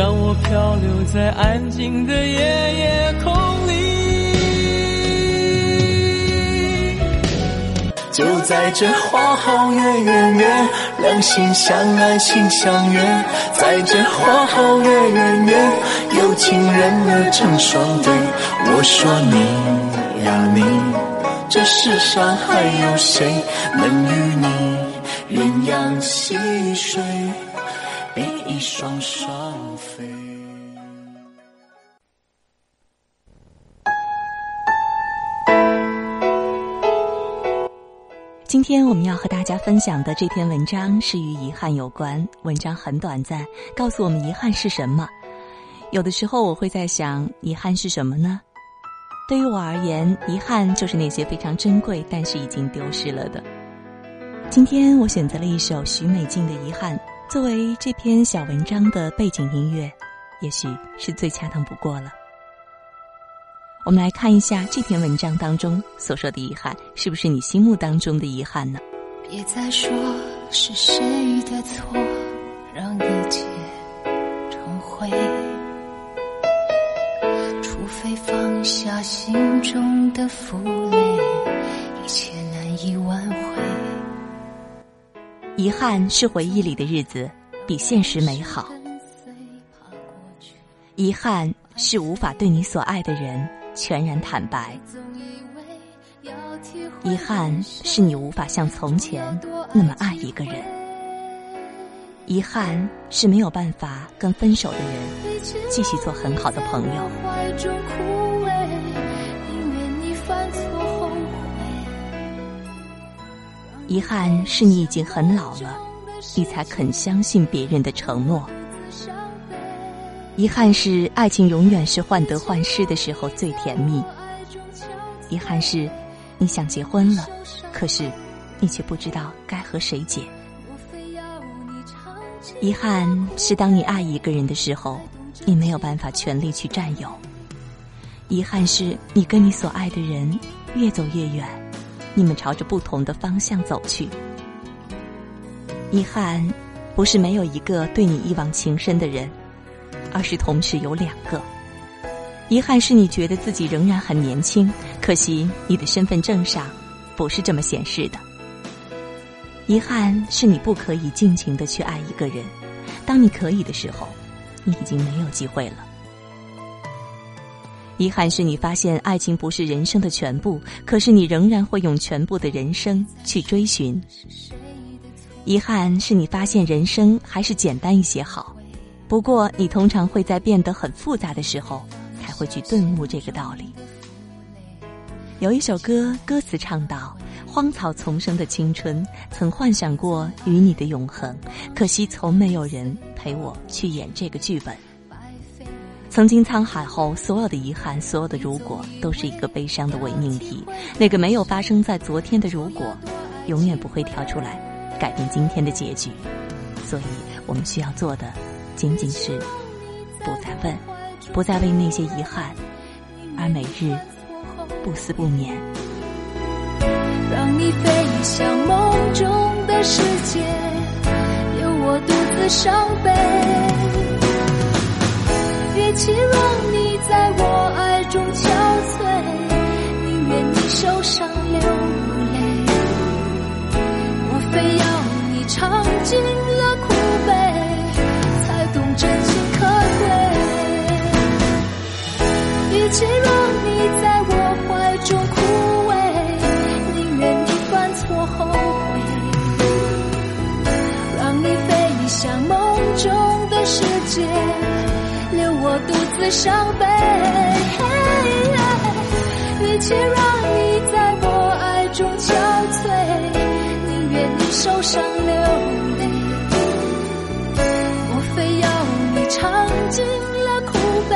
让我漂流在安静的夜夜空里。就在这花好月圆夜，两心相爱心相悦。在这花好月圆夜，有情人儿成双对。我说你呀你，这世上还有谁能与你鸳鸯戏水，比翼双双飞？今天我们要和大家分享的这篇文章是与遗憾有关。文章很短暂，告诉我们遗憾是什么。有的时候我会在想，遗憾是什么呢？对于我而言，遗憾就是那些非常珍贵但是已经丢失了的。今天我选择了一首许美静的《遗憾》作为这篇小文章的背景音乐，也许是最恰当不过了。我们来看一下这篇文章当中所说的遗憾，是不是你心目当中的遗憾呢？别再说是谁的错，让一切成灰。除非放下心中的负累，一切难以挽回。遗憾是回忆里的日子比现实美好，遗憾是无法对你所爱的人全然坦白，遗憾是你无法像从前那么爱一个人，遗憾是没有办法跟分手的人继续做很好的朋友。遗憾是你已经很老了，你才肯相信别人的承诺。遗憾是爱情永远是患得患失的时候最甜蜜。遗憾是，你想结婚了，可是你却不知道该和谁结。遗憾是当你爱一个人的时候，你没有办法全力去占有。遗憾是你跟你所爱的人越走越远，你们朝着不同的方向走去。遗憾不是没有一个对你一往情深的人。而是同时有两个。遗憾是你觉得自己仍然很年轻，可惜你的身份证上不是这么显示的。遗憾是你不可以尽情的去爱一个人，当你可以的时候，你已经没有机会了。遗憾是你发现爱情不是人生的全部，可是你仍然会用全部的人生去追寻。遗憾是你发现人生还是简单一些好。不过，你通常会在变得很复杂的时候，才会去顿悟这个道理。有一首歌，歌词唱道：“荒草丛生的青春，曾幻想过与你的永恒，可惜从没有人陪我去演这个剧本。”曾经沧海后，所有的遗憾，所有的如果，都是一个悲伤的伪命题。那个没有发生在昨天的如果，永远不会跳出来改变今天的结局。所以我们需要做的。仅仅是不再问，不再为那些遗憾而每日不思不眠。让你飞向梦中的世界，留我独自伤悲。愿你受伤流泪。我非要你尝尽了苦悲。才懂真情可贵，与其让你在我怀中枯萎，宁愿你犯错后悔，让你飞向梦中的世界，留我独自伤悲。且让你在我爱中憔悴。宁愿你受伤流泪我非要你尝尽了苦悲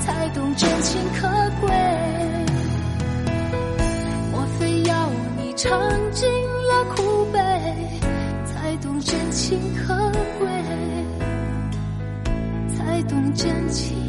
才懂真情可贵。我非要你尝尽了苦悲才懂真情可贵。才懂真情